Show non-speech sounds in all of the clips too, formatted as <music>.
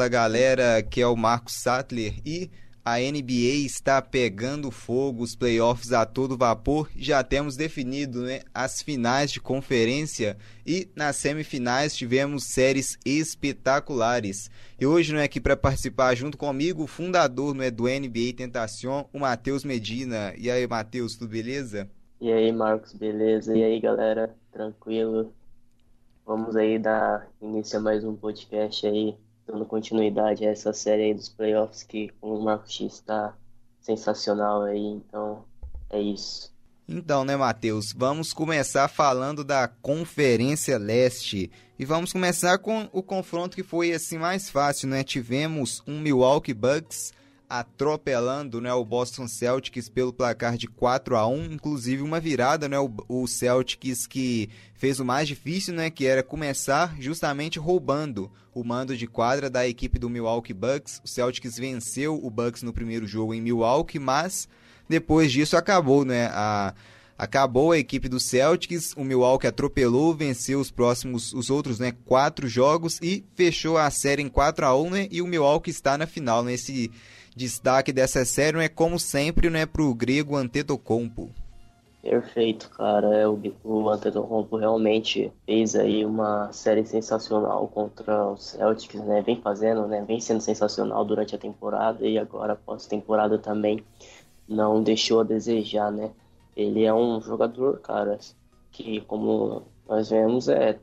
Fala galera, que é o Marcos Sattler e a NBA está pegando fogo, os playoffs a todo vapor. Já temos definido né, as finais de conferência e nas semifinais tivemos séries espetaculares. E hoje, não é aqui para participar junto comigo, o fundador não é, do NBA Tentacion, o Matheus Medina. E aí, Matheus, tudo beleza? E aí, Marcos, beleza? E aí, galera, tranquilo? Vamos aí dar início a mais um podcast aí dando continuidade a essa série aí dos playoffs que o Marcos X está sensacional aí, então é isso. Então, né, Matheus? Vamos começar falando da Conferência Leste. E vamos começar com o confronto que foi assim mais fácil, né? Tivemos um Milwaukee Bucks atropelando né, o Boston Celtics pelo placar de 4 a 1 inclusive uma virada, né, o, o Celtics que fez o mais difícil, né, que era começar justamente roubando o mando de quadra da equipe do Milwaukee Bucks. O Celtics venceu o Bucks no primeiro jogo em Milwaukee, mas depois disso acabou, né, a acabou a equipe do Celtics, o Milwaukee atropelou, venceu os próximos, os outros, né, quatro jogos e fechou a série em 4 a 1 né, e o Milwaukee está na final, nesse né, Destaque dessa série é como sempre, né, pro grego Antetokounmpo. Perfeito, cara. É, o, Antetokounmpo realmente fez aí uma série sensacional contra o Celtics, né? Vem fazendo, né? Vem sendo sensacional durante a temporada e agora pós-temporada também não deixou a desejar, né? Ele é um jogador, cara, que como nós vemos é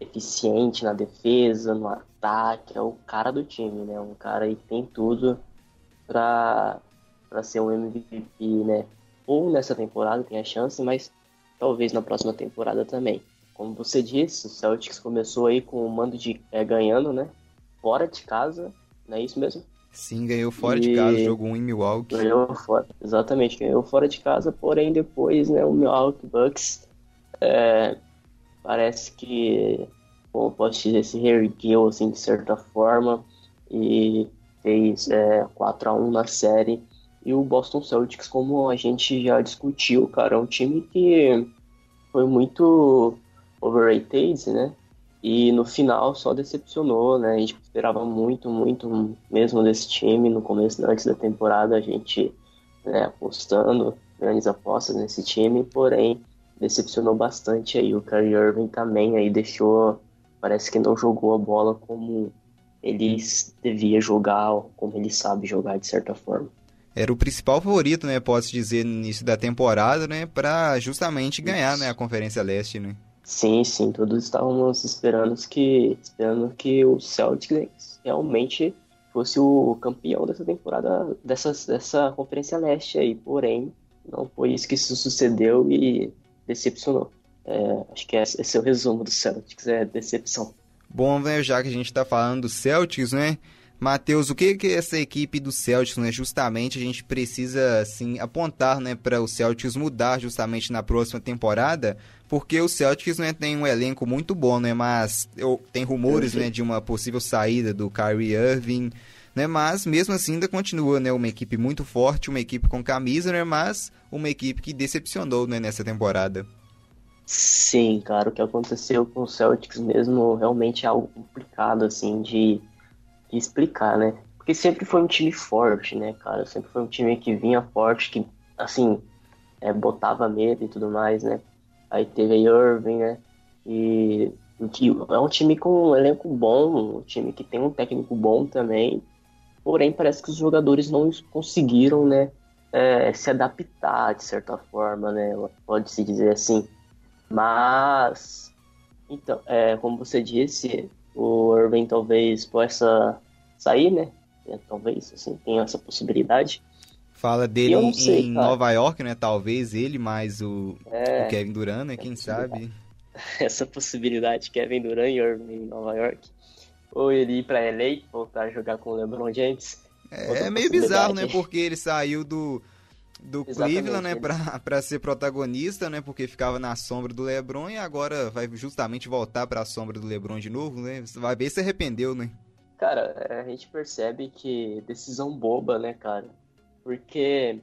eficiente na defesa, no ataque, é o cara do time, né? Um cara que tem tudo para ser um MVP, né? Ou nessa temporada tem a chance, mas talvez na próxima temporada também. Como você disse, o Celtics começou aí com o mando de é, ganhando, né? Fora de casa, não é isso mesmo? Sim, ganhou fora e... de casa, jogou um em Milwaukee. Ganhou fora, exatamente, ganhou fora de casa, porém depois, né, o Milwaukee Bucks é, parece que, como posso dizer, se reergueu, assim, de certa forma, e fez é, 4 a 1 na série. E o Boston Celtics, como a gente já discutiu, cara, é um time que foi muito overrated, né? E no final só decepcionou, né? A gente esperava muito, muito mesmo desse time. No começo, antes da temporada, a gente né, apostando grandes apostas nesse time, porém decepcionou bastante aí. O Kyrie Irving também aí deixou, parece que não jogou a bola como ele devia jogar como ele sabe jogar de certa forma. Era o principal favorito, né, posso dizer, no início da temporada, né, para justamente ganhar, né, a Conferência Leste, né? Sim, sim, todos estávamos esperando que, esperando que o Celtics realmente fosse o campeão dessa temporada, dessa, dessa Conferência Leste aí, porém, não foi isso que se sucedeu e decepcionou. É, acho que esse é o resumo do Celtics, é decepção. Bom, né, já que a gente está falando do Celtics, né? Matheus, o que que essa equipe do Celtics, né, justamente a gente precisa assim apontar, né, para o Celtics mudar justamente na próxima temporada, porque o Celtics, né, tem um elenco muito bom, né, mas eu, tem rumores, né, de uma possível saída do Kyrie Irving, né, mas mesmo assim ainda continua, né, uma equipe muito forte, uma equipe com camisa, né, mas uma equipe que decepcionou, né, nessa temporada. Sim, cara, o que aconteceu com o Celtics mesmo realmente é algo complicado, assim, de, de explicar, né? Porque sempre foi um time forte, né, cara? Sempre foi um time que vinha forte, que, assim, é, botava medo e tudo mais, né? Aí teve a Irving, né? E é um time com um elenco bom, um time que tem um técnico bom também. Porém, parece que os jogadores não conseguiram, né? É, se adaptar de certa forma, né? Pode-se dizer assim. Mas, então, é, como você disse, o Irving talvez possa sair, né? É, talvez, assim, tenha essa possibilidade. Fala dele sei, em cara. Nova York, né? Talvez ele mais o, é, o Kevin Durant, né? Quem sabe? <laughs> Essa possibilidade, Kevin Durant e Irving em Nova York. Ou ele ir pra LA, voltar a jogar com o LeBron James. É, é meio bizarro, né? Porque ele saiu do, do Exatamente, Cleveland, né, pra, <laughs> pra ser protagonista, né, porque ficava na sombra do LeBron e agora vai justamente voltar pra sombra do LeBron de novo, né, vai ver se arrependeu, né. Cara, é, a gente percebe que decisão boba, né, cara, porque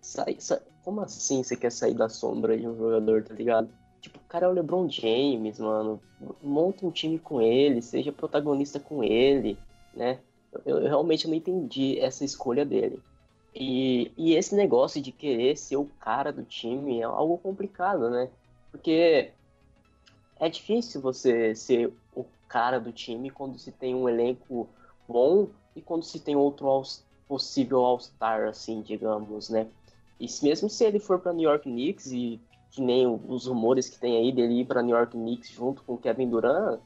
sai, sai, como assim você quer sair da sombra de um jogador, tá ligado? Tipo, o cara é o LeBron James, mano, monta um time com ele, seja protagonista com ele, né? Eu, eu realmente não entendi essa escolha dele. E, e esse negócio de querer ser o cara do time é algo complicado, né? Porque é difícil você ser o cara do time quando se tem um elenco bom e quando se tem outro possível All-Star, assim, digamos, né? E mesmo se ele for para New York Knicks e que nem os rumores que tem aí dele ir para New York Knicks junto com o Kevin Durant,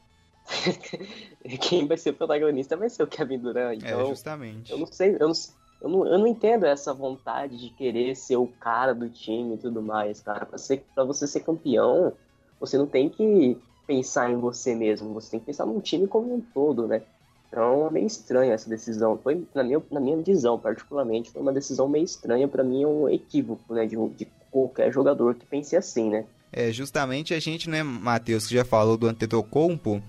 <laughs> quem vai ser o protagonista vai ser o Kevin Durant. É, então, é, justamente. Eu não sei, eu não, eu não, eu não entendo essa vontade de querer ser o cara do time e tudo mais, cara. Pra, ser, pra você ser campeão, você não tem que pensar em você mesmo, você tem que pensar num time como um todo, né? Então é meio estranha essa decisão. Foi, na minha, na minha visão, particularmente, foi uma decisão meio estranha. para mim é um equívoco, né? De, de qualquer jogador que pense assim, né? É, justamente a gente, né, Matheus, que já falou do Antetokounmpo,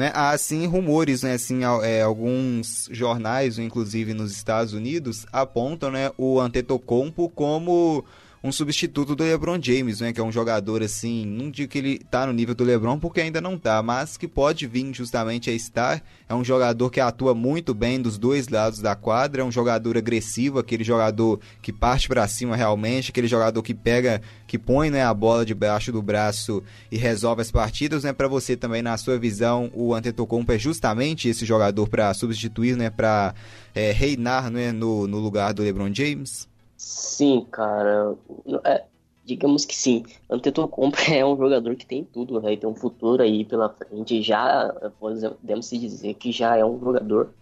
né? Há assim rumores, né? Assim, é, alguns jornais, inclusive nos Estados Unidos, apontam, né, o Antetokounmpo como um substituto do LeBron James, né? Que é um jogador assim, não digo que ele tá no nível do LeBron porque ainda não tá, mas que pode vir justamente a estar. É um jogador que atua muito bem dos dois lados da quadra, é um jogador agressivo, aquele jogador que parte para cima realmente, aquele jogador que pega, que põe, né, a bola debaixo do braço e resolve as partidas, né? Para você também na sua visão, o Antetokounmpo é justamente esse jogador para substituir, né, para é, reinar, né, no, no lugar do LeBron James? Sim, cara. É, digamos que sim. Antetokounmpo <laughs> é um jogador que tem tudo, né? Tem um futuro aí pela frente. Já podemos se dizer que já é um jogador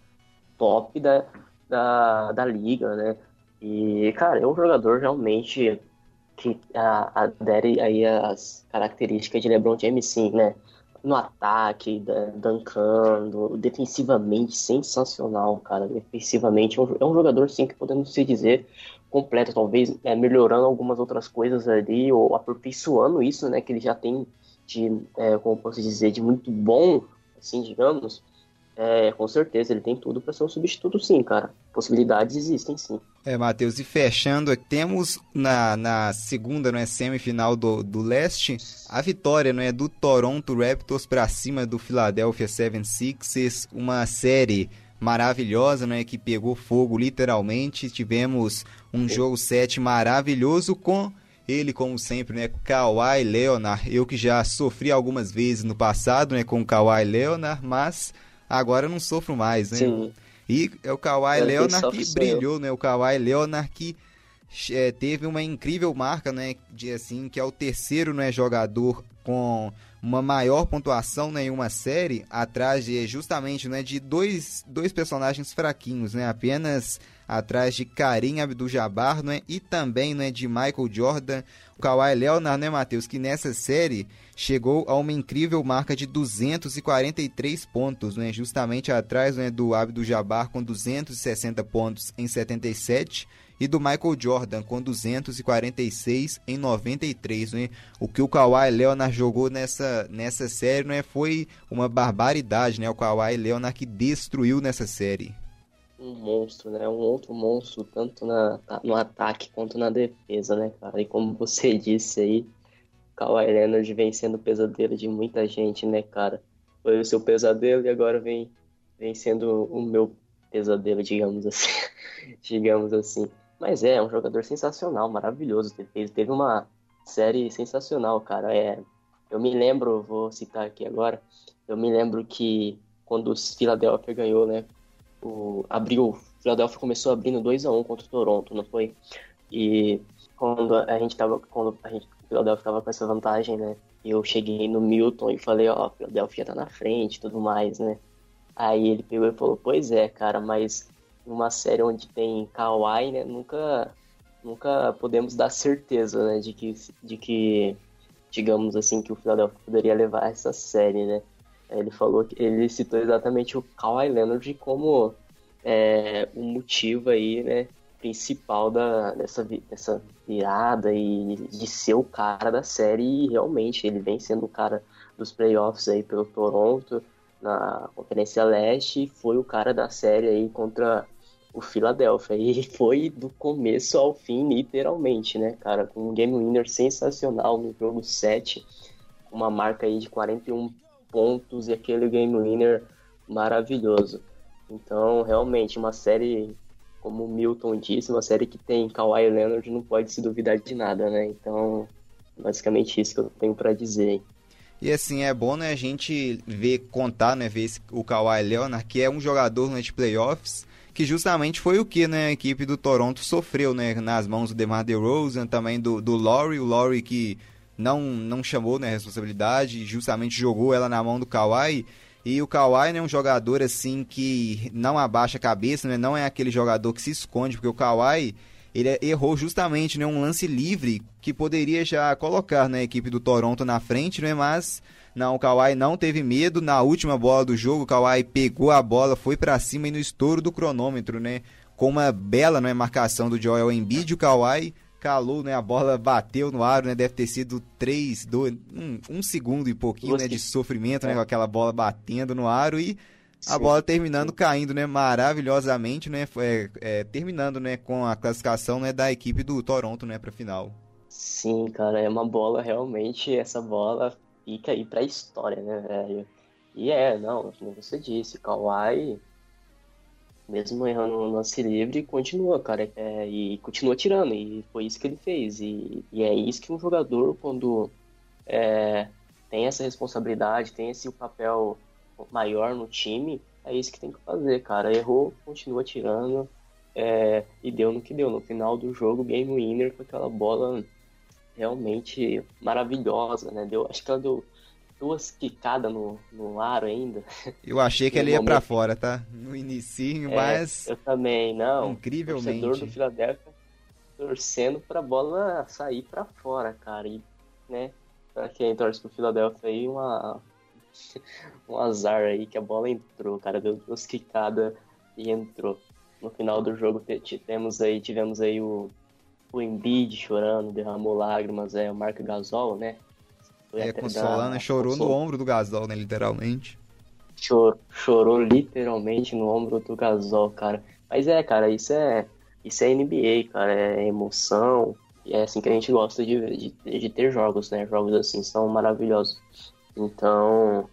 top da, da, da liga, né? E, cara, é um jogador realmente que adere aí as características de LeBron James, sim, né? No ataque, dancando, defensivamente sensacional, cara. Defensivamente é um é jogador, sim, que podemos se dizer completa, talvez é, melhorando algumas outras coisas ali, ou aperfeiçoando isso, né, que ele já tem de, é, como posso dizer, de muito bom, assim, digamos, é, com certeza, ele tem tudo para ser um substituto, sim, cara. Possibilidades existem, sim. É, Matheus, e fechando, temos na, na segunda não é, semifinal do, do leste a vitória não é, do Toronto Raptors para cima do Philadelphia 76ers, uma série maravilhosa, né, que pegou fogo literalmente. Tivemos um jogo 7 maravilhoso com ele, como sempre, né, Kawhi Leonard. Eu que já sofri algumas vezes no passado, né, com o Kawhi Leonard, mas agora não sofro mais, né? Sim. E é o Kawhi Leonard que brilhou, né? O Kawhi Leonard que é, teve uma incrível marca, né, de assim, que é o terceiro, né, jogador com uma maior pontuação né, em uma série, atrás de justamente né, de dois, dois personagens fraquinhos, né, apenas atrás de Karim Abdul-Jabbar né, e também né, de Michael Jordan, o Kawhi Leonard, né, Matheus, que nessa série chegou a uma incrível marca de 243 pontos, né, justamente atrás né, do Abdul-Jabbar com 260 pontos em 77 e do Michael Jordan com 246 em 93, né? O que o Kawhi Leonard jogou nessa, nessa série, né, foi uma barbaridade, né? O Kawhi Leonard que destruiu nessa série. Um monstro, né? Um outro monstro, tanto na, no ataque quanto na defesa, né, cara? E como você <laughs> disse aí, Kawhi Leonard vem sendo pesadelo de muita gente, né, cara? Foi o seu pesadelo e agora vem, vem sendo o meu pesadelo, digamos assim. <laughs> digamos assim. Mas é, é um jogador sensacional, maravilhoso. Teve, teve uma série sensacional, cara. É, eu me lembro, vou citar aqui agora, eu me lembro que quando o Philadelphia ganhou, né? O, abriu, o Philadelphia começou abrindo 2 a 1 contra o Toronto, não foi? E quando a gente tava, quando a gente, o Philadelphia tava com essa vantagem, né? Eu cheguei no Milton e falei, ó, oh, Philadelphia tá na frente tudo mais, né? Aí ele pegou e falou, pois é, cara, mas numa série onde tem Kawhi, né, nunca, nunca podemos dar certeza, né, de que, de que, digamos assim, que o Philadelphia poderia levar essa série, né. Ele falou que ele citou exatamente o Kawhi Leonard como é, o motivo aí, né, principal da, dessa, dessa virada e de ser o cara da série e realmente ele vem sendo o cara dos playoffs aí pelo Toronto na Conferência Leste foi o cara da série aí contra o Philadelphia. E <laughs> foi do começo ao fim, literalmente, né, cara? Com um game winner sensacional no jogo 7, uma marca aí de 41 pontos e aquele game winner maravilhoso. Então, realmente, uma série, como o Milton disse, uma série que tem Kawhi Leonard não pode se duvidar de nada, né? Então, basicamente isso que eu tenho para dizer. E assim, é bom né, a gente ver, contar, né, ver esse, o Kawhi Leonard, que é um jogador de playoffs, que justamente foi o que né, a equipe do Toronto sofreu né, nas mãos do DeMar DeRozan, também do, do Laurie, o Laurie que não, não chamou né, a responsabilidade, justamente jogou ela na mão do Kawhi, e o Kawhi né, é um jogador assim que não abaixa a cabeça, né, não é aquele jogador que se esconde, porque o Kawhi ele errou justamente né, um lance livre que poderia já colocar né, a equipe do Toronto na frente, né, mas não, o Kawhi não teve medo. Na última bola do jogo, o Kawhi pegou a bola, foi para cima e no estouro do cronômetro, né, com uma bela né, marcação do Joel Embiid, o Kawhi calou, né, a bola bateu no aro, né, deve ter sido 3, 2, 1, um segundo e pouquinho né, de sofrimento, né, com aquela bola batendo no aro e a sim, bola terminando caindo, né, maravilhosamente, né, é, é, terminando, né, com a classificação, né, da equipe do Toronto, né, para final. Sim, cara, é uma bola realmente, essa bola fica aí pra história, né, velho. E é, não, como você disse, Kawhi, mesmo errando no lance livre, continua, cara, é, e continua tirando, e foi isso que ele fez. E, e é isso que um jogador, quando é, tem essa responsabilidade, tem esse papel maior no time, é isso que tem que fazer, cara. Errou, continua tirando. É, e deu no que deu. No final do jogo, game winner com aquela bola realmente maravilhosa, né? Deu, acho que ela deu duas quicadas no, no aro ainda. Eu achei que <laughs> ele ia para fora, tá? No inicinho, é, mas. Eu também, não. Incrivelmente. O torcedor do Philadelphia torcendo pra bola sair para fora, cara. E, né? Pra quem torce pro Philadelphia aí, uma, um azar aí que a bola entrou, cara, deu duas quicadas e entrou. No final do jogo tivemos aí, tivemos aí o, o Embiid chorando, derramou lágrimas, é o Marco Gasol, né? Foi é, consolando, da... chorou Consol... no ombro do Gasol, né, literalmente. Chorou, chorou literalmente no ombro do Gasol, cara. Mas é, cara, isso é isso é NBA, cara, é emoção. E é assim que a gente gosta de, de, de ter jogos, né? Jogos assim são maravilhosos. Então,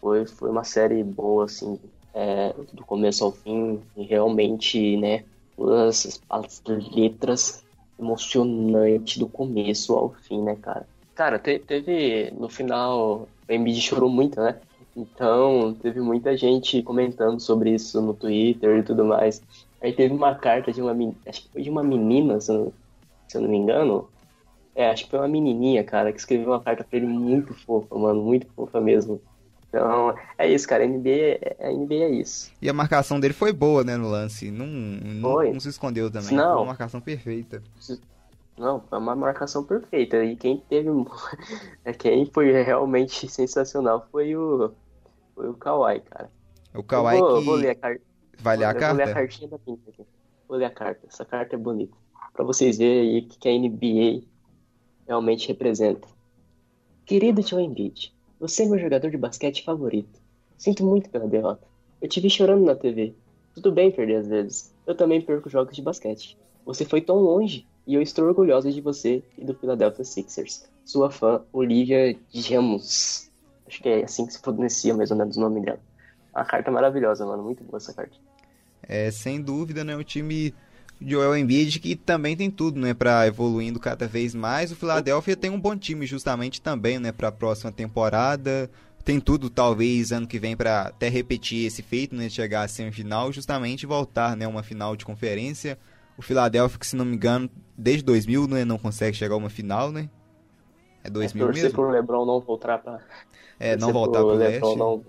foi, foi uma série boa, assim, é, do começo ao fim, e realmente, né, todas as letras emocionante do começo ao fim, né, cara? Cara, te, teve, no final, o Embiid chorou muito, né? Então, teve muita gente comentando sobre isso no Twitter e tudo mais. Aí teve uma carta de uma, acho que foi de uma menina, se eu, se eu não me engano, é, acho que foi uma menininha, cara, que escreveu uma carta pra ele muito fofa, mano, muito fofa mesmo. Então, é isso, cara, a NBA, é, a NBA é isso. E a marcação dele foi boa, né, no lance. Não, não, não se escondeu também. Não. Foi uma marcação perfeita. Não, foi uma marcação perfeita. E quem teve. <laughs> quem foi realmente <laughs> sensacional foi o. Foi o Kawhi, cara. O Kawhi vou, que. Vou ler a carta. Vai ler a carta? Vou ler a cartinha da pinta aqui. Vou ler a carta. Essa carta é bonita. Pra vocês verem aí o que a NBA realmente representa. Querido Joe Embiid, você é meu jogador de basquete favorito. Sinto muito pela derrota. Eu te vi chorando na TV. Tudo bem perder às vezes. Eu também perco jogos de basquete. Você foi tão longe e eu estou orgulhosa de você e do Philadelphia Sixers. Sua fã, Olivia Gemus. Acho que é assim que se pronuncia mais ou menos o nome dela. Uma carta maravilhosa, mano. Muito boa essa carta. É, sem dúvida, né? O time Joel Embiid, que também tem tudo, né, para evoluindo cada vez mais. O Philadelphia tem um bom time justamente também, né, para a próxima temporada. Tem tudo, talvez, ano que vem para até repetir esse feito, né, chegar a semifinal, justamente voltar, né, uma final de conferência. O Philadelphia, que se não me engano, desde 2000, né, não consegue chegar a uma final, né? É 2000 é, mesmo? pro LeBron não voltar para É, não voltar pro, pro leste. Não...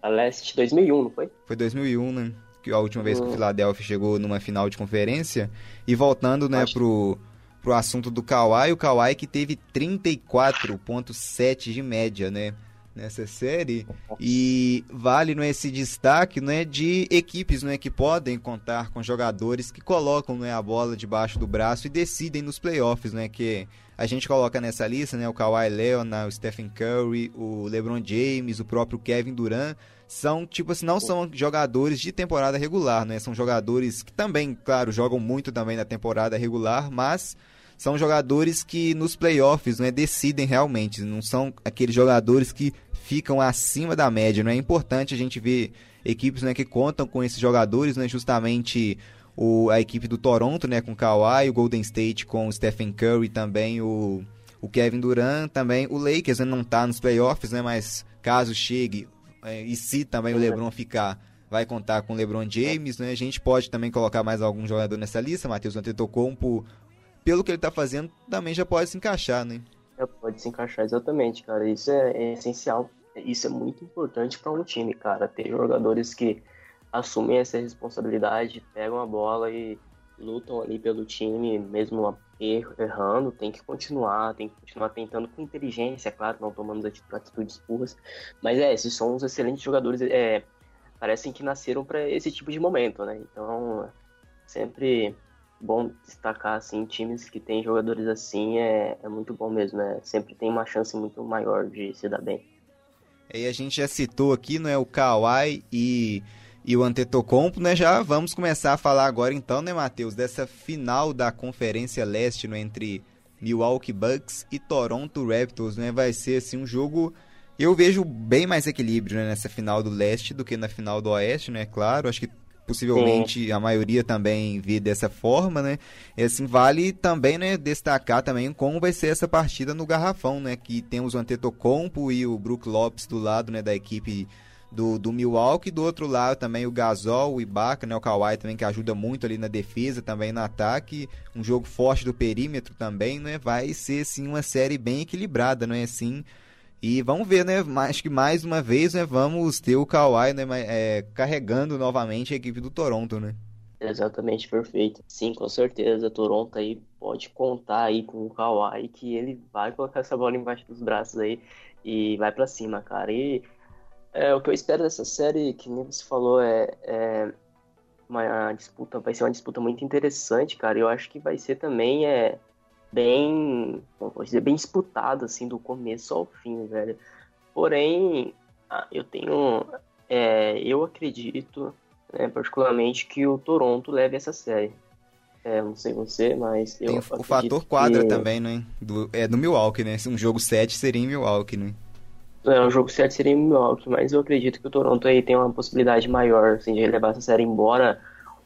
A leste 2001, não foi? Foi 2001, né? Que a última vez que o. Philadelphia chegou numa final de conferência. E voltando, né, pro, pro assunto do Kawhi, o Kawhi que teve 34.7 de média, né? Nessa série. E vale né, esse destaque né, de equipes né, que podem contar com jogadores que colocam né, a bola debaixo do braço e decidem nos playoffs, né? Que a gente coloca nessa lista né, o Kawhi Leonard, o Stephen Curry, o LeBron James, o próprio Kevin Durant são, tipo assim, não são jogadores de temporada regular, né? São jogadores que também, claro, jogam muito também na temporada regular, mas são jogadores que nos playoffs né, decidem realmente, não são aqueles jogadores que ficam acima da média. Não é importante a gente ver equipes né, que contam com esses jogadores, né, justamente o, a equipe do Toronto né, com Kawhi, o Golden State com o Stephen Curry também o, o Kevin Durant, também o Lakers né, não está nos playoffs, né, mas caso chegue é, e se também o LeBron ficar vai contar com o LeBron James, né? A gente pode também colocar mais algum jogador nessa lista, Matheus Antetokounmpo pelo que ele está fazendo, também já pode se encaixar, né? Já pode se encaixar, exatamente, cara. Isso é, é essencial. Isso é muito importante para um time, cara. Ter jogadores que assumem essa responsabilidade, pegam a bola e lutam ali pelo time, mesmo errando, tem que continuar, tem que continuar tentando com inteligência, é claro, não tomando atitudes burras. Mas é, esses são os excelentes jogadores, é, parecem que nasceram para esse tipo de momento, né? Então, sempre bom destacar assim times que têm jogadores assim é, é muito bom mesmo, né? Sempre tem uma chance muito maior de se dar bem. E a gente já citou aqui, não é o Kawhi e e o Antetokounmpo, né? Já vamos começar a falar agora então, né, Matheus, dessa final da Conferência Leste, né, entre Milwaukee Bucks e Toronto Raptors, né? Vai ser assim um jogo eu vejo bem mais equilíbrio né, nessa final do leste do que na final do oeste, né? Claro, acho que possivelmente Sim. a maioria também vê dessa forma, né? E assim, vale também, né, destacar também como vai ser essa partida no Garrafão, né? Que temos o Antetokounmpo e o Brook Lopes do lado, né, da equipe do, do Milwaukee, do outro lado também o Gasol, o Ibaka, né, o Kawhi também que ajuda muito ali na defesa, também no ataque, um jogo forte do perímetro também, né? Vai ser sim uma série bem equilibrada, não é assim? E vamos ver, né? Acho que mais uma vez, né? Vamos ter o Kawhi, né? É, carregando novamente a equipe do Toronto, né? Exatamente, perfeito. Sim, com certeza. Toronto aí pode contar aí com o Kawhi que ele vai colocar essa bola embaixo dos braços aí e vai para cima, cara. E é, o que eu espero dessa série, que nem você falou, é, é uma disputa, vai ser uma disputa muito interessante, cara. Eu acho que vai ser também é bem, vou dizer, bem disputado, assim, do começo ao fim, velho. Porém, eu tenho, é, eu acredito, né, particularmente, que o Toronto leve essa série. É, não sei você, mas eu Tem o fator quadra que... também, né? Do, é do Milwaukee, né? Um jogo 7 seria em Milwaukee, né? É, um jogo 7 seria em Milwaukee, mas eu acredito que o Toronto aí tem uma possibilidade maior, assim, de levar essa série embora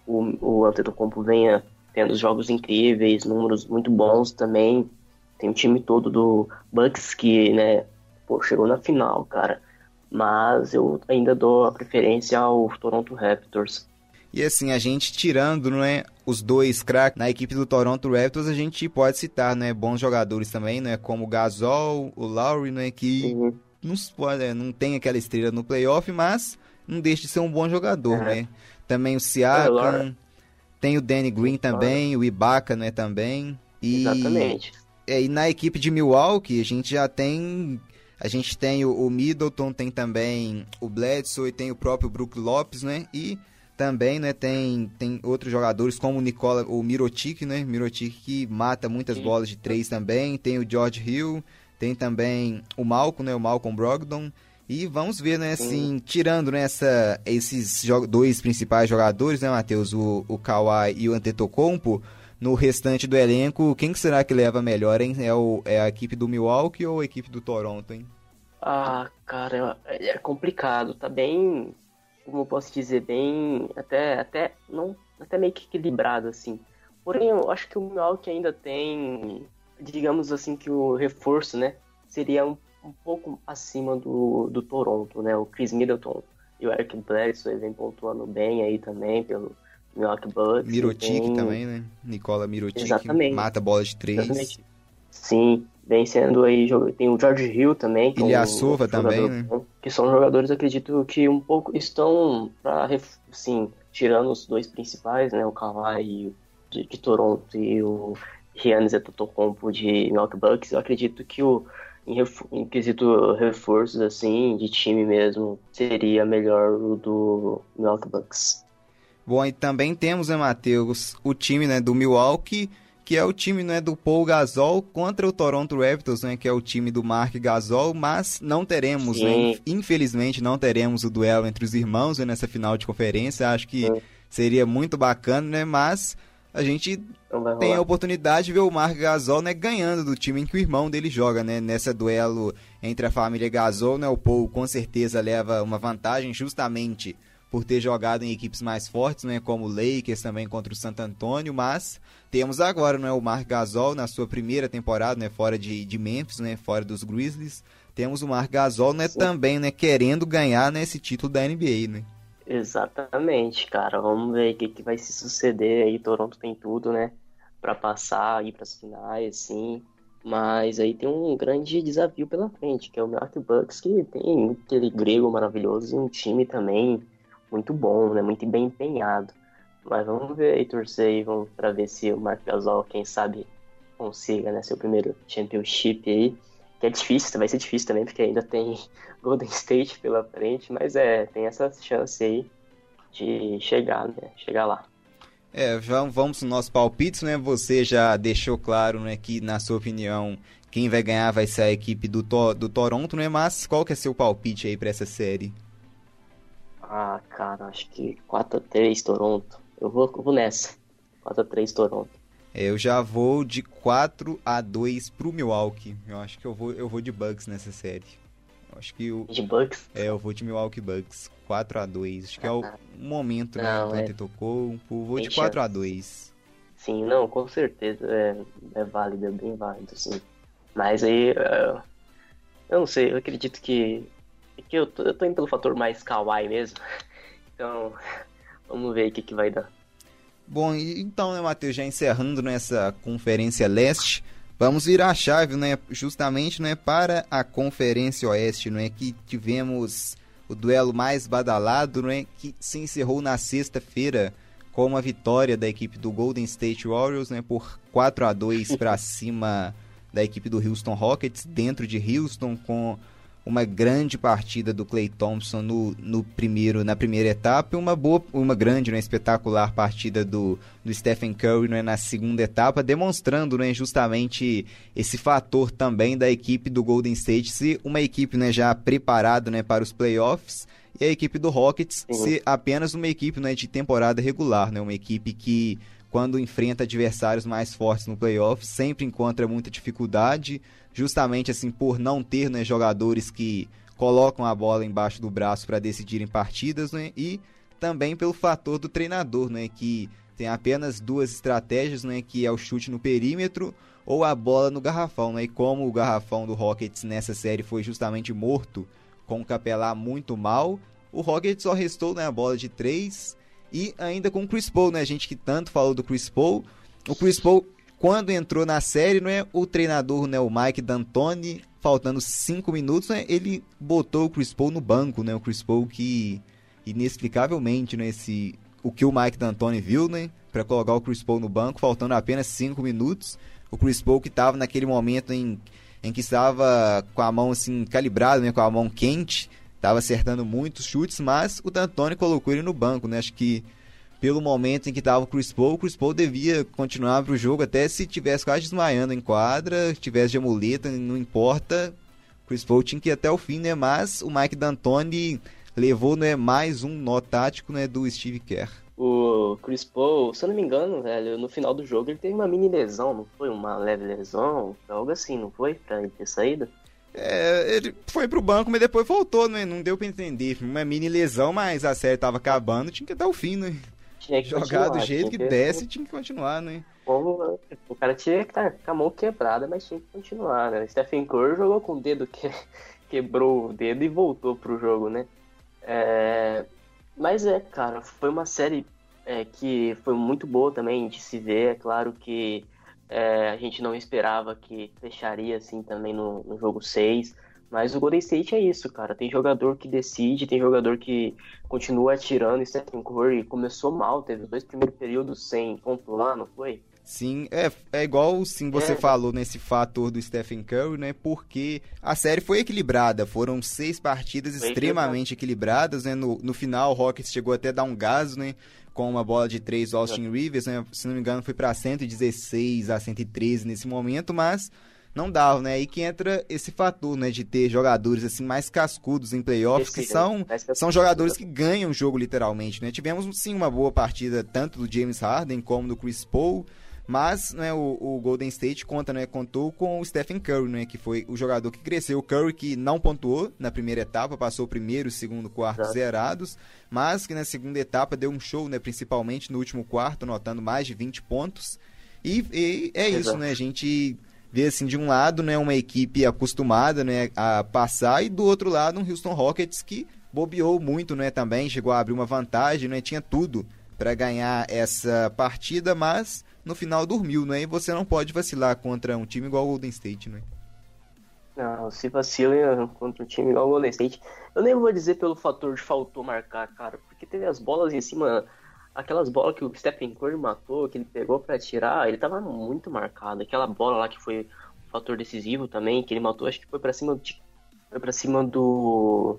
o, o Antetokounmpo venha tendo jogos incríveis, números muito bons também. Tem o time todo do Bucks que, né, pô, chegou na final, cara. Mas eu ainda dou a preferência ao Toronto Raptors. E assim, a gente tirando, não é, os dois craques na equipe do Toronto Raptors, a gente pode citar, né, bons jogadores também, né, como o Gasol, o Lowry, né, que uhum. Não, pode, não tem aquela estrela no playoff, mas não deixa de ser um bom jogador, uhum. né. Também o Siakam, tem o Danny Green também, o Ibaka, né, também. E, Exatamente. É, e na equipe de Milwaukee, a gente já tem... A gente tem o, Middleton, tem também o Bledsoe e tem o próprio Brook Lopes, né? E também, né, tem, tem outros jogadores como o Nicola, o Mirotic, né? Mirotic que mata muitas Sim. bolas de três também. Tem o George Hill, tem também o Malcolm, né? O Malcolm Brogdon. E vamos ver, né, assim, tirando né, essa, esses dois principais jogadores, né, Matheus, o, o Kawhi e o Antetokounmpo, no restante do elenco, quem que será que leva melhor, hein? É, o, é a equipe do Milwaukee ou a equipe do Toronto, hein? Ah, cara, é complicado, tá bem, como eu posso dizer, bem, até, até, não, até meio que equilibrado, assim. Porém, eu acho que o Milwaukee ainda tem, digamos assim, que o reforço, né, seria um um pouco acima do, do Toronto, né? O Chris Middleton e o Eric Bledsoe vem pontuando bem aí também pelo Milwaukee Bucks. Mirotic tem... também, né? Nicola Mirotic Exatamente. mata bola de três. Exatamente. Sim, vem sendo aí, tem o George Hill também. Que Ilyasova é um também, né? Que são jogadores, acredito, que um pouco estão, pra, assim, tirando os dois principais, né? O Kawhi de, de Toronto e o Giannis Antetokounmpo de Milwaukee Bucks. Eu acredito que o em, em quesito reforços, assim, de time mesmo, seria melhor o do Milwaukee Bucks. Bom, e também temos, né, Matheus, o time né, do Milwaukee, que é o time né, do Paul Gasol contra o Toronto Raptors, né, que é o time do Mark Gasol, mas não teremos, né, infelizmente não teremos o duelo entre os irmãos né, nessa final de conferência, acho que Sim. seria muito bacana, né, mas a gente tem a oportunidade de ver o Mark Gasol né, ganhando do time em que o irmão dele joga, né? Nessa duelo entre a família Gasol, né? O Paul com certeza leva uma vantagem justamente por ter jogado em equipes mais fortes, né, como o Lakers também contra o Santo Antônio, mas temos agora né, o Mark Gasol na sua primeira temporada, né, fora de, de Memphis, né, fora dos Grizzlies. Temos o Mark Gasol né, também né, querendo ganhar né, esse título da NBA. Né? Exatamente, cara. Vamos ver o que, que vai se suceder aí. Toronto tem tudo, né, para passar aí para as finais, sim. Mas aí tem um grande desafio pela frente, que é o Milwaukee Bucks, que tem aquele grego maravilhoso e um time também muito bom, né? Muito bem empenhado. Mas vamos ver aí, torcer aí, vamos para ver se o Mark Gasol, quem sabe, consiga, né? Seu primeiro championship aí. Que é difícil, vai ser difícil também, porque ainda tem Golden State pela frente, mas é, tem essa chance aí de chegar, né? Chegar lá. É, vamos no nosso palpite, né? Você já deixou claro, né, que na sua opinião quem vai ganhar vai ser a equipe do, do Toronto, né? Mas qual que é seu palpite aí para essa série? Ah, cara, acho que 4x3 Toronto. Eu vou, eu vou nessa. 4x3 Toronto. É, eu já vou de 4 a 2 pro Milwaukee. Eu acho que eu vou, eu vou de Bucks nessa série. Eu acho que o De Bucks? É, eu vou de Milwaukee Bucks. 4 a 2 Acho que é o ah. momento, né? Não, é... tocou. Vou de 4 a 2 Sim, não, com certeza. É, é válido, é bem válido, sim. Mas aí. Uh, eu não sei, eu acredito que que eu tô, eu tô indo pelo fator mais kawaii mesmo. <laughs> Então, vamos ver o que, que vai dar. Bom, então, né, Matheus, já encerrando nessa Conferência Leste, vamos virar a chave, né, justamente, né, para a Conferência Oeste, não é que tivemos o duelo mais badalado, não é que se encerrou na sexta-feira com uma vitória da equipe do Golden State Warriors, né, por 4 a 2 para <laughs> cima da equipe do Houston Rockets dentro de Houston com uma grande partida do Clay Thompson no, no primeiro, na primeira etapa e uma boa, uma grande, né, espetacular partida do, do Stephen Curry né, na segunda etapa, demonstrando né, justamente esse fator também da equipe do Golden State ser uma equipe né, já preparada né, para os playoffs e a equipe do Rockets uhum. ser apenas uma equipe né, de temporada regular, né, uma equipe que quando enfrenta adversários mais fortes no playoff sempre encontra muita dificuldade justamente assim por não ter né, jogadores que colocam a bola embaixo do braço para decidirem partidas, né, e também pelo fator do treinador, né, que tem apenas duas estratégias, né, que é o chute no perímetro ou a bola no garrafão, né, e como o garrafão do Rockets nessa série foi justamente morto com o Capelá muito mal, o Rockets só restou né, a bola de três e ainda com o Chris Paul, né, a gente que tanto falou do Chris Paul, o Chris Paul quando entrou na série, não é o treinador, né, o Mike D'Antoni, faltando cinco minutos, né, ele botou o Chris Paul no banco, né, o Chris Paul que inexplicavelmente, né, esse, o que o Mike D'Antoni viu, né, para colocar o Chris Paul no banco, faltando apenas cinco minutos, o Chris Paul que estava naquele momento em, em que estava com a mão assim calibrada, né, com a mão quente, estava acertando muitos chutes, mas o D'Antoni colocou ele no banco, né, acho que pelo momento em que estava o Chris Paul, o Chris Paul devia continuar para o jogo até se tivesse quase desmaiando em quadra, tivesse de amuleta, não importa. O Chris Paul tinha que ir até o fim, né? Mas o Mike D'Antoni levou né, mais um nó tático né, do Steve Kerr. O Chris Paul, se eu não me engano, velho, no final do jogo ele teve uma mini lesão, não foi? Uma leve lesão, algo assim, não foi? Pra ele ter saído? É, ele foi pro banco, mas depois voltou, né? Não deu pra entender. Uma mini lesão, mas a série tava acabando, tinha que dar o fim, né? tinha que Jogar do jeito que, que tinha que continuar, né? O, o cara tinha que estar tá com a mão quebrada, mas tinha que continuar, né? Stephen Curry jogou com o dedo que <laughs> quebrou o dedo e voltou pro jogo, né? É... Mas é, cara, foi uma série é, que foi muito boa também de se ver. É claro que é, a gente não esperava que fecharia assim também no, no jogo 6. Mas o Golden State é isso, cara. Tem jogador que decide, tem jogador que continua atirando. E Stephen Curry começou mal, teve os dois primeiros períodos sem pontuar, não foi? Sim, é, é igual sim você é. falou nesse fator do Stephen Curry, né? Porque a série foi equilibrada, foram seis partidas foi extremamente equilibradas, né? No, no final, o Rockets chegou até a dar um gás, né? Com uma bola de três Austin Rivers, né? Se não me engano, foi para 116 a 113 nesse momento, mas não dava, né? Aí que entra esse fator, né, de ter jogadores assim mais cascudos em playoffs, que são, são jogadores que ganham o jogo literalmente, né? Tivemos sim uma boa partida tanto do James Harden como do Chris Paul, mas né, o, o, Golden State conta, né, contou com o Stephen Curry, né, que foi o jogador que cresceu. O Curry que não pontuou na primeira etapa, passou o primeiro e segundo quarto zerados, mas que na segunda etapa deu um show, né, principalmente no último quarto, anotando mais de 20 pontos. E, e é Exato. isso, né? A gente vê assim de um lado, né, uma equipe acostumada, né, a passar e do outro lado um Houston Rockets que bobeou muito, né, também chegou a abrir uma vantagem, né, tinha tudo para ganhar essa partida, mas no final dormiu, né? E você não pode vacilar contra um time igual o Golden State, né? Não, se vacila contra um time igual o Golden State. Eu nem vou dizer pelo fator de faltou marcar, cara, porque teve as bolas em cima, aquelas bolas que o Stephen Curry matou, que ele pegou para tirar, ele tava muito marcado. Aquela bola lá que foi um fator decisivo também, que ele matou, acho que foi para cima de, foi para cima do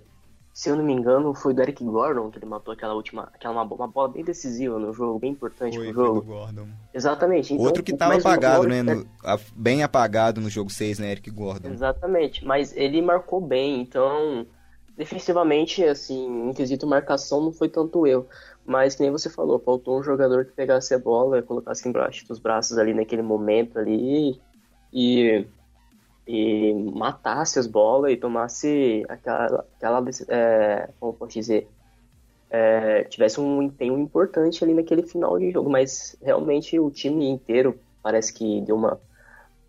se eu não me engano, foi do Eric Gordon que ele matou aquela última, aquela uma, uma bola bem decisiva no jogo, bem importante foi, pro jogo. Foi do Gordon. Exatamente. Então, Outro que tava apagado, né? No, bem apagado no jogo 6, né, Eric Gordon. Exatamente, mas ele marcou bem, então defensivamente, assim, em quesito marcação não foi tanto eu. Mas que nem você falou, faltou um jogador que pegasse a bola e colocasse embaixo dos braços ali naquele momento ali e e matasse as bolas e tomasse aquela, aquela é, como posso dizer, é, tivesse um empenho importante ali naquele final de jogo, mas realmente o time inteiro parece que deu uma,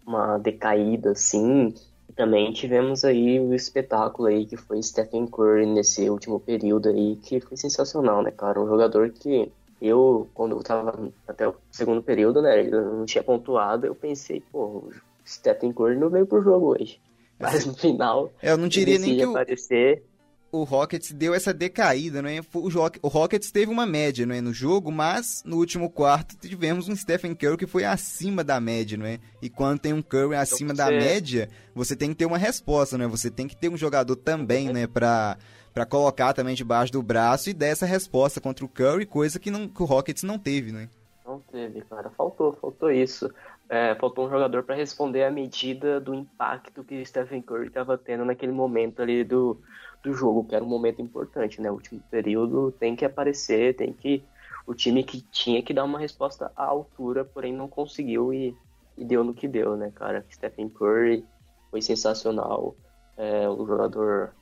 uma decaída, assim, e também tivemos aí o espetáculo aí que foi Stephen Curry nesse último período aí, que foi sensacional, né, cara, um jogador que eu, quando eu tava até o segundo período, né, ele não tinha pontuado, eu pensei, pô, Stephen Curry não veio pro jogo hoje. Mas no final. É, eu não diria nem que o, aparecer. o Rockets deu essa decaída, não é? O, o Rockets teve uma média, não é, no jogo, mas no último quarto tivemos um Stephen Curry que foi acima da média, não é? E quando tem um Curry então acima então, da média, você tem que ter uma resposta, não é? Você tem que ter um jogador também, né, para para colocar também debaixo do braço e dar essa resposta contra o Curry, coisa que, não, que o Rockets não teve, né? Não teve, cara. Faltou, faltou isso é, faltou um jogador para responder à medida do impacto que Stephen Curry estava tendo naquele momento ali do, do jogo, que era um momento importante, né? O último período tem que aparecer, tem que. O time que tinha que dar uma resposta à altura, porém não conseguiu e, e deu no que deu, né, cara? Stephen Curry foi sensacional. É um jogador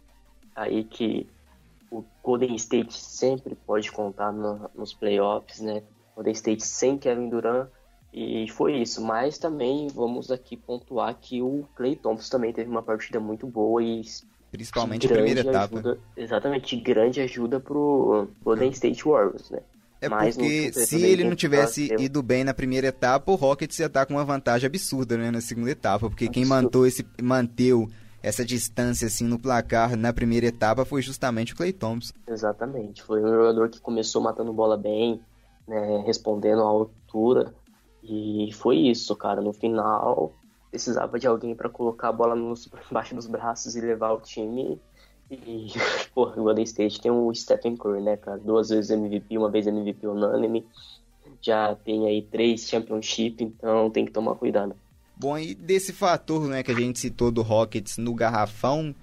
aí que o Golden State sempre pode contar no, nos playoffs, né? Golden State sem Kevin Durant e foi isso, mas também vamos aqui pontuar que o Clay Thompson também teve uma partida muito boa e principalmente a primeira etapa. Ajuda, exatamente, grande ajuda pro Golden State Warriors, né? É mas porque se ele não tivesse ido bem na primeira etapa, o Rockets ia estar com uma vantagem absurda, né, na segunda etapa, porque quem manteve esse manteu essa distância assim no placar na primeira etapa foi justamente o Clay Thompson. Exatamente, foi um jogador que começou matando bola bem, né, respondendo à altura, e foi isso, cara. No final, precisava de alguém para colocar a bola nos, <laughs> embaixo dos braços e levar o time. E, <laughs> porra, o Golden State tem o Stephen Curry, né, cara? Duas vezes MVP, uma vez MVP unânime. Já tem aí três championship, então tem que tomar cuidado. Bom, e desse fator, né, que a gente citou do Rockets no garrafão,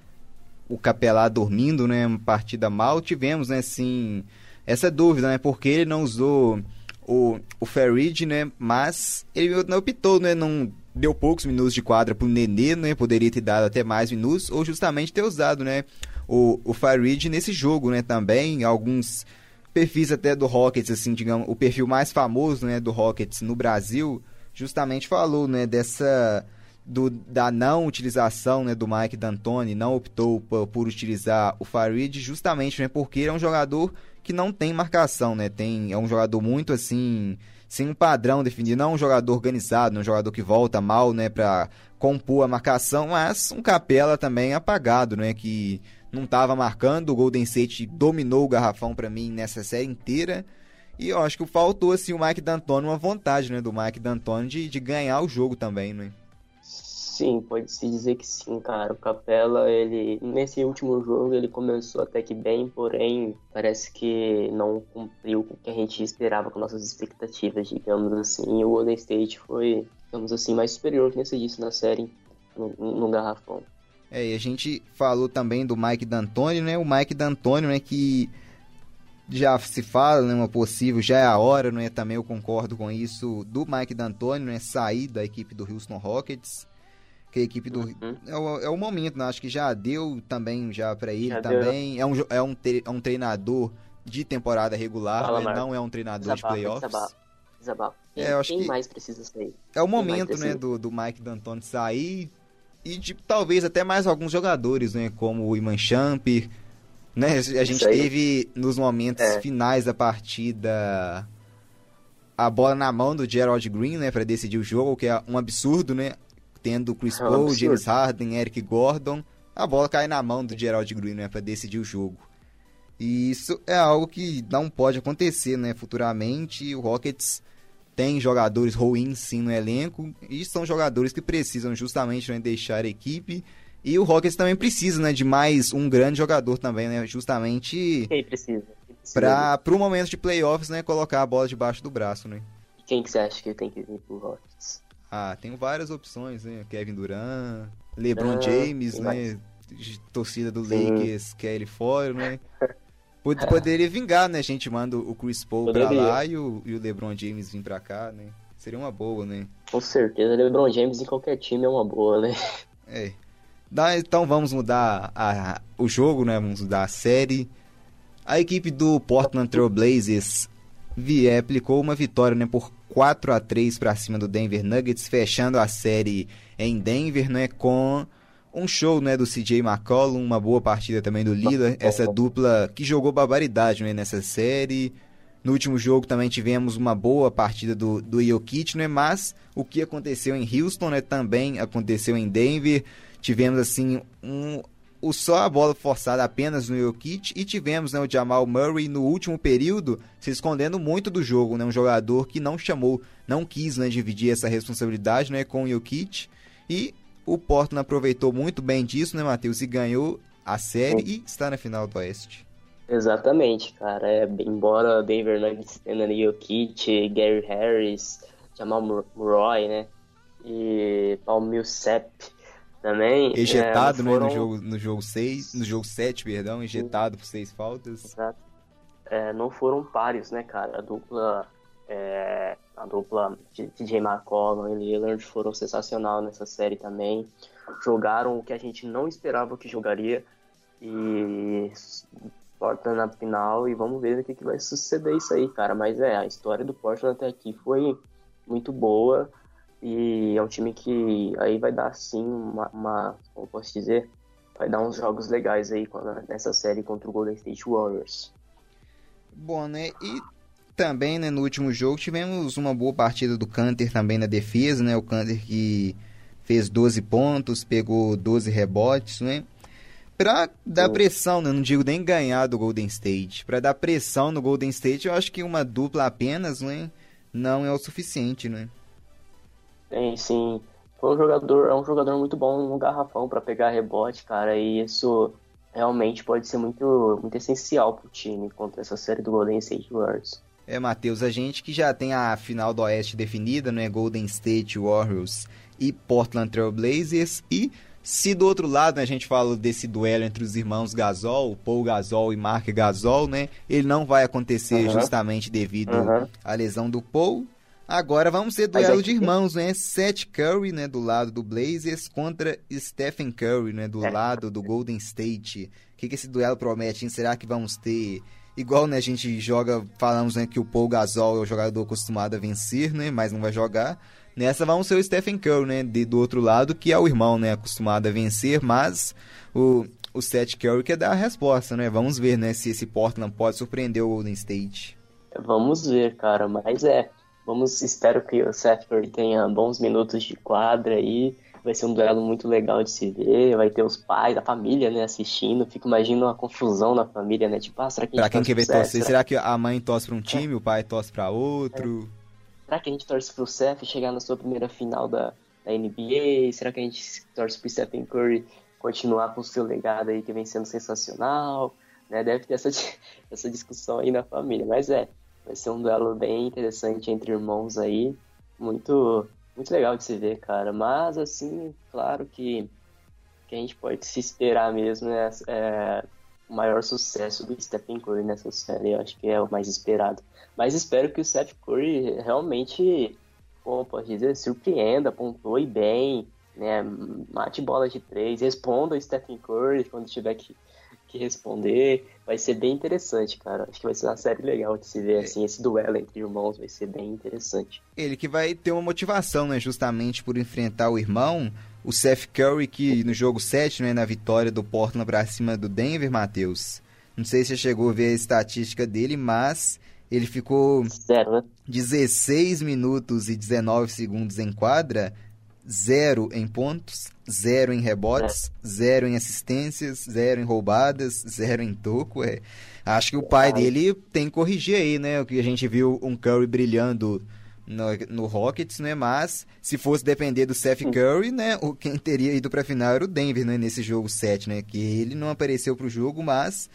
o Capelá dormindo, né, uma partida mal, tivemos, né, sim, essa dúvida, né, porque ele não usou o, o Farid, né? Mas ele optou, né? Não deu poucos minutos de quadra pro Nenê, né? Poderia ter dado até mais minutos, ou justamente ter usado, né? O, o Farid nesse jogo, né? Também, alguns perfis até do Rockets, assim, digamos, o perfil mais famoso, né? Do Rockets no Brasil, justamente falou, né? Dessa... Do, da não utilização né, do Mike D'Antoni, não optou por, utilizar o Farid justamente né, porque ele é um jogador que não tem marcação, né? Tem, é um jogador muito assim, sem um padrão definido, não é um jogador organizado, um jogador que volta mal, né, para compor a marcação, mas um Capela também apagado, né, que não estava marcando, o Golden State dominou o garrafão para mim nessa série inteira. E eu acho que faltou assim o Mike D'Antoni uma vontade, né, do Mike D'Antoni de, de ganhar o jogo também, né? Sim, pode-se dizer que sim, cara. O Capela, ele nesse último jogo ele começou até que bem, porém parece que não cumpriu o que a gente esperava com nossas expectativas, digamos assim. O Golden State foi, digamos assim, mais superior, que você disse na série no, no garrafão. É, e a gente falou também do Mike D'Antoni, né? O Mike D'Antoni, né, que já se fala, né, uma possível, já é a hora, né? Também eu concordo com isso, do Mike D'Antoni, né, sair da equipe do Houston Rockets. Que a equipe do. Uhum. É, o, é o momento, né? Acho que já deu também já para ele já também. É um, é, um, é um treinador de temporada regular, Fala, né? não é um treinador de playoffs. Desabafo. É, eu acho Quem que mais precisa sair? É o momento, né, do, do Mike D'Antoni sair e de, talvez até mais alguns jogadores, né, como o Iman Champ, né? A gente teve nos momentos é. finais da partida a bola na mão do Gerald Green, né, para decidir o jogo, que é um absurdo, né? Tendo Chris é um Paul, James Harden, Eric Gordon, a bola cai na mão do Gerald Green, né, para decidir o jogo. E isso é algo que não pode acontecer, né, futuramente. O Rockets tem jogadores ruins sim no elenco e são jogadores que precisam justamente né, deixar a equipe e o Rockets também precisa, né, de mais um grande jogador também, né, justamente... Quem precisa? Para o momento de playoffs, né, colocar a bola debaixo do braço, né. Quem que você acha que tem que vir pro Rockets? Ah, tem várias opções, né, Kevin Durant, LeBron ah, James, né, torcida do Sim. Lakers quer ele fora, né. Poderia vingar, né, a gente manda o Chris Paul Poderia. pra lá e o, e o LeBron James vir pra cá, né. Seria uma boa, né? Com certeza, LeBron James em qualquer time é uma boa, né? É. Então vamos mudar a, o jogo, né? Vamos mudar a série. A equipe do Portland Trail Blazers vie, aplicou uma vitória né, por 4 a 3 para cima do Denver Nuggets, fechando a série em Denver, né, com um show né, do CJ McCollum, uma boa partida também do Lillard, essa dupla que jogou barbaridade né, nessa série. No último jogo também tivemos uma boa partida do, do Jokic, né, mas o que aconteceu em Houston né, também aconteceu em Denver tivemos assim um, o só a bola forçada apenas no Jokic e tivemos né, o Jamal Murray no último período se escondendo muito do jogo, né, um jogador que não chamou, não quis né, dividir essa responsabilidade né, com o Jokic e o Portland aproveitou muito bem disso, né, Matheus, e ganhou a série e está na final do Oeste. Exatamente, cara. É, embora Denver Nuggets tenha ali Jokic, Gary Harris, Jamal Murray, né, e Paul Millsap, também. Ejetado, é, foram... né, no jogo, no jogo 6, no jogo 7, perdão, ejetado por seis faltas. Exato. É, não foram pares, né, cara? A dupla. É, a dupla TJ McCollum e Lillard foram sensacional nessa série também. Jogaram o que a gente não esperava que jogaria. E Portland na final e vamos ver o que, que vai suceder isso aí, cara. Mas é, a história do Portland até aqui foi muito boa. E é um time que aí vai dar sim uma, uma como posso dizer, vai dar uns jogos legais aí nessa série contra o Golden State Warriors. Bom, né? E também, né, no último jogo tivemos uma boa partida do Canter também na defesa, né? O Canter que fez 12 pontos, pegou 12 rebotes, né? Pra dar pressão, né? Não digo nem ganhar do Golden State. Pra dar pressão no Golden State, eu acho que uma dupla apenas, né? Não é o suficiente, né? Tem sim. Foi um jogador, é um jogador muito bom no garrafão para pegar rebote, cara, e isso realmente pode ser muito, muito essencial pro time contra essa série do Golden State Warriors. É, Matheus, a gente que já tem a final do Oeste definida, né? Golden State Warriors e Portland Trail Blazers. E se do outro lado né, a gente fala desse duelo entre os irmãos Gasol, Paul Gasol e Mark Gasol, né? Ele não vai acontecer justamente devido à lesão do Paul. Agora vamos ter duelo de irmãos, né? Seth Curry, né, do lado do Blazers contra Stephen Curry, né, do é. lado do Golden State. O que, que esse duelo promete? Hein? Será que vamos ter igual, né, a gente joga, falamos, né, que o Paul Gasol é o jogador acostumado a vencer, né, mas não vai jogar. Nessa vamos ser o Stephen Curry, né, de, do outro lado, que é o irmão, né, acostumado a vencer, mas o o Seth Curry quer dar a resposta, né? Vamos ver, né, se esse Portland pode surpreender o Golden State. Vamos ver, cara, mas é, Vamos, espero que o Seth Curry tenha bons minutos de quadra aí. Vai ser um duelo muito legal de se ver. Vai ter os pais, a família, né, assistindo. Fico imaginando uma confusão na família, né? Tipo, ah, será que a gente pra quem quer ver torcer, será... será que a mãe torce pra um time, é. o pai torce pra outro? É. Será que a gente torce pro Seth chegar na sua primeira final da, da NBA? Será que a gente torce pro Stephen Curry continuar com o seu legado aí que vem sendo sensacional? Né? Deve ter essa, <laughs> essa discussão aí na família. Mas é, Vai ser um duelo bem interessante entre irmãos aí. Muito, muito legal de se ver, cara. Mas, assim, claro que, que a gente pode se esperar mesmo, né? É, o maior sucesso do Stephen Curry nessa série, eu acho que é o mais esperado. Mas espero que o Stephen Curry realmente, como pode dizer, surpreenda, pontue bem, né? Mate bola de três, responda o Stephen Curry quando tiver que que responder. Vai ser bem interessante, cara. Acho que vai ser uma série legal de se ver, assim, esse duelo entre irmãos vai ser bem interessante. Ele que vai ter uma motivação, né, justamente por enfrentar o irmão, o Seth Curry, que no jogo 7, né, na vitória do Portland pra cima do Denver, Matheus. Não sei se você chegou a ver a estatística dele, mas ele ficou Zero, né? 16 minutos e 19 segundos em quadra, zero em pontos, zero em rebotes, é. zero em assistências, zero em roubadas, <laughs> zero em toco. É. Acho que o pai dele tem que corrigir aí, né? O que a gente viu um Curry brilhando no, no Rockets, né? Mas se fosse depender do Seth Curry, né? O, quem teria ido pra final era o Denver, né? Nesse jogo 7, né? Que ele não apareceu pro jogo, mas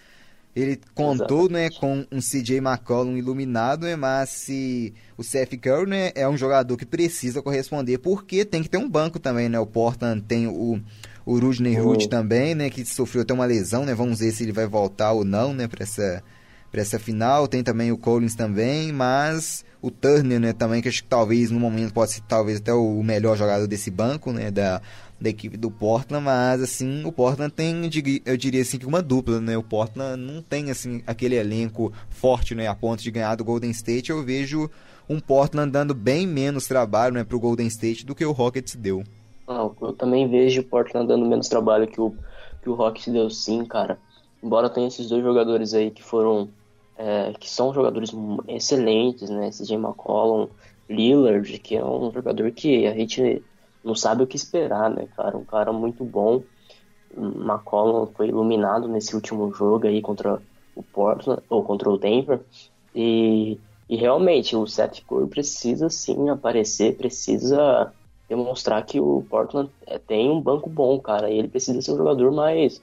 ele contou né, com um CJ McCollum iluminado, né, mas se o Seth Curry né, é um jogador que precisa corresponder, porque tem que ter um banco também, né? O Portland tem o, o Rudney uhum. também, né? Que sofreu até uma lesão, né? Vamos ver se ele vai voltar ou não, né? Para essa, pra essa final. Tem também o Collins também, mas o Turner, né? Também, que acho que talvez no momento pode ser talvez até o melhor jogador desse banco, né? Da, da equipe do Portland, mas assim, o Portland tem, eu diria assim, que uma dupla, né? O Portland não tem assim aquele elenco forte, né, a ponto de ganhar do Golden State. Eu vejo um Portland dando bem menos trabalho, né, pro Golden State do que o Rockets deu. Ah, eu também vejo o Portland dando menos trabalho que o que o Rockets deu sim, cara. Embora tenha esses dois jogadores aí que foram é, que são jogadores excelentes, né? Esse Jay McCollum, Lillard, que é um jogador que a gente não sabe o que esperar, né, cara? Um cara muito bom. McCollum foi iluminado nesse último jogo aí contra o Portland, ou contra o Denver. E, e realmente, o Seth Curry precisa sim aparecer, precisa demonstrar que o Portland é, tem um banco bom, cara. E ele precisa ser um jogador mais,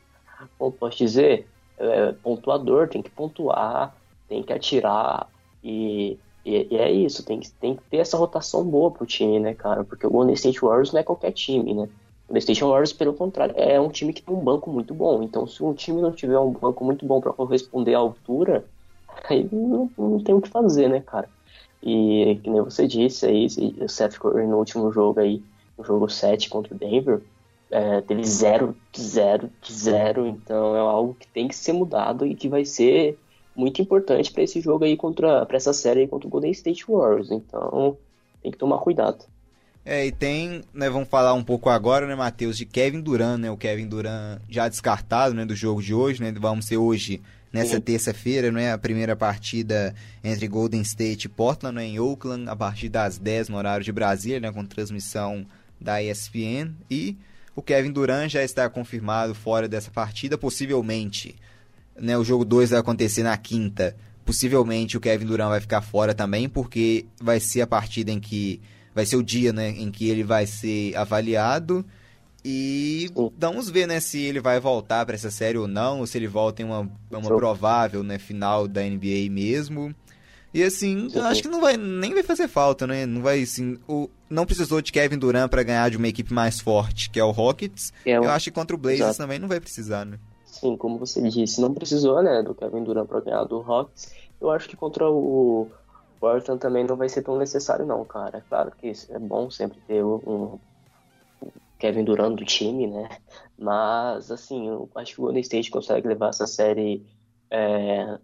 como posso dizer, é, pontuador, tem que pontuar, tem que atirar. E e, e, é isso, tem que, tem que ter essa rotação boa pro time, né, cara? Porque o Golden State Warriors não é qualquer time, né? O Golden State Warriors, pelo contrário, é um time que tem um banco muito bom. Então, se um time não tiver um banco muito bom para corresponder à altura, <laughs> aí não, não, tem o que fazer, né, cara? E que nem você disse aí, o Seth Curry no último jogo aí, no jogo 7 contra o Denver, é, teve 0, 0, 0. Então é algo que tem que ser mudado e que vai ser muito importante para esse jogo aí contra para essa série aí contra o Golden State Warriors. Então, tem que tomar cuidado. É, e tem, né, vamos falar um pouco agora, né, Matheus, de Kevin Durant, né? O Kevin Durant já descartado, né, do jogo de hoje, né? Vamos ser hoje nessa terça-feira, né, a primeira partida entre Golden State e Portland, né, em Oakland, a partir das 10 no horário de Brasília, né, com transmissão da ESPN, e o Kevin Durant já está confirmado fora dessa partida, possivelmente né, o jogo 2 vai acontecer na quinta. Possivelmente o Kevin Durant vai ficar fora também, porque vai ser a partida em que. Vai ser o dia né, em que ele vai ser avaliado. E vamos ver né, se ele vai voltar para essa série ou não, ou se ele volta em uma, uma provável né, final da NBA mesmo. E assim, acho que não vai nem vai fazer falta, né? Não vai assim, o não precisou de Kevin Durant para ganhar de uma equipe mais forte, que é o Rockets. É Eu acho que contra o Blazers Exato. também não vai precisar, né? Sim, como você disse, não precisou, né, do Kevin Durant para ganhar do Rockets. Eu acho que contra o Portland também não vai ser tão necessário não, cara. Claro que é bom sempre ter um, Kevin Durant do time, né? Mas, assim, eu acho que o Golden State consegue levar essa série é,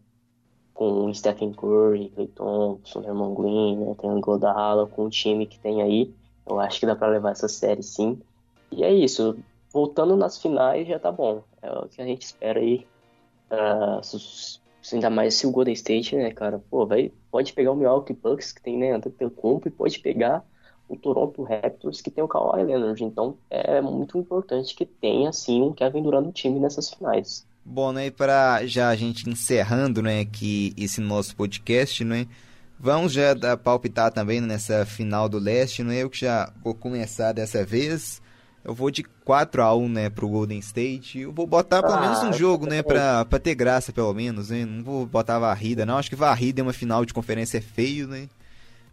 com Stephen Curry, Clay Thompson, Herman Green, né? Tem o Godala, com o time que tem aí. Eu acho que dá para levar essa série sim. E é isso voltando nas finais já tá bom. É o que a gente espera aí. Uh, ainda mais se o Golden State, né, cara? Pô, vai, pode pegar o Milwaukee Bucks, que tem, né, Antetokounmpo, e pode pegar o Toronto Raptors, que tem o Kawhi Leonard. Então, é muito importante que tenha, assim, um Kevin Durant no time nessas finais. Bom, né, para já a gente encerrando, né, aqui esse nosso podcast, né, vamos já palpitar também nessa final do leste, né, eu que já vou começar dessa vez, eu vou de 4 a 1 né, pro Golden State. Eu vou botar pelo ah, menos um jogo, né, pra, pra ter graça, pelo menos, né? Não vou botar varrida, não. Acho que varrida em uma final de conferência é feio, né?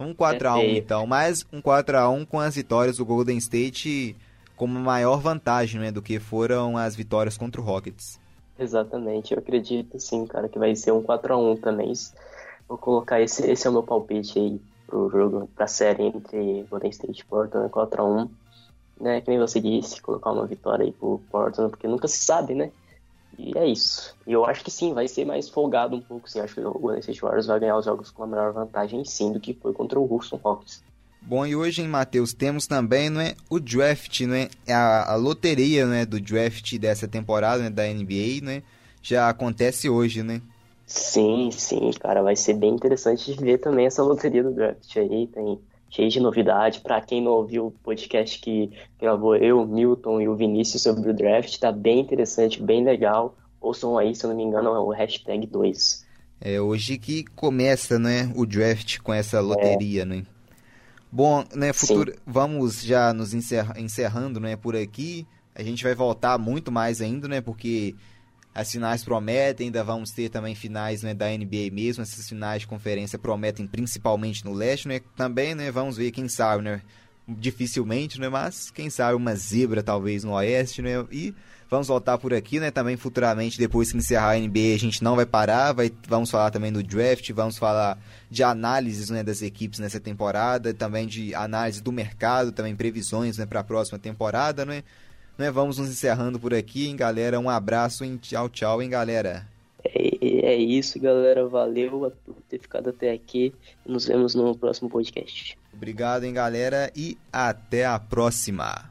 Um 4x1 é então, mas um 4x1 com as vitórias do Golden State como maior vantagem, né, do que foram as vitórias contra o Rockets. Exatamente, eu acredito sim, cara, que vai ser um 4x1 também. Vou colocar esse, esse é o meu palpite aí pro jogo, pra série entre Golden State e Portland 4x1. Né, que nem você disse, colocar uma vitória aí pro Portland, porque nunca se sabe, né? E é isso. E eu acho que sim, vai ser mais folgado um pouco, sim. Acho que o Golden State Warriors vai ganhar os jogos com a melhor vantagem, sim, do que foi contra o Houston Rockets. Bom, e hoje, em Matheus, temos também não é, o draft, não é, a, a loteria não é, do draft dessa temporada né, da NBA, né? Já acontece hoje, né? Sim, sim, cara, vai ser bem interessante de ver também essa loteria do draft aí, tem cheio de novidade. Para quem não ouviu o podcast que gravou eu, Milton e o Vinícius sobre o draft, tá bem interessante, bem legal. Ouçam aí, se eu não me engano, é o hashtag 2. É hoje que começa, né, o draft com essa loteria, é. né? Bom, né, futuro, Sim. vamos já nos encerra, encerrando, né, por aqui. A gente vai voltar muito mais ainda, né, porque as finais prometem, ainda vamos ter também finais né, da NBA mesmo, essas finais de conferência prometem principalmente no leste, né? Também, né, vamos ver, quem sabe, né? Dificilmente, né? Mas quem sabe uma zebra talvez no oeste, né? E vamos voltar por aqui, né? Também futuramente, depois que encerrar a NBA, a gente não vai parar, vai, vamos falar também do draft, vamos falar de análises né, das equipes nessa temporada, também de análise do mercado, também previsões né, para a próxima temporada, né? Né? Vamos nos encerrando por aqui, hein, galera. Um abraço, hein? Tchau, tchau, hein, galera. É, é isso, galera. Valeu por ter ficado até aqui. Nos vemos no próximo podcast. Obrigado, hein, galera, e até a próxima.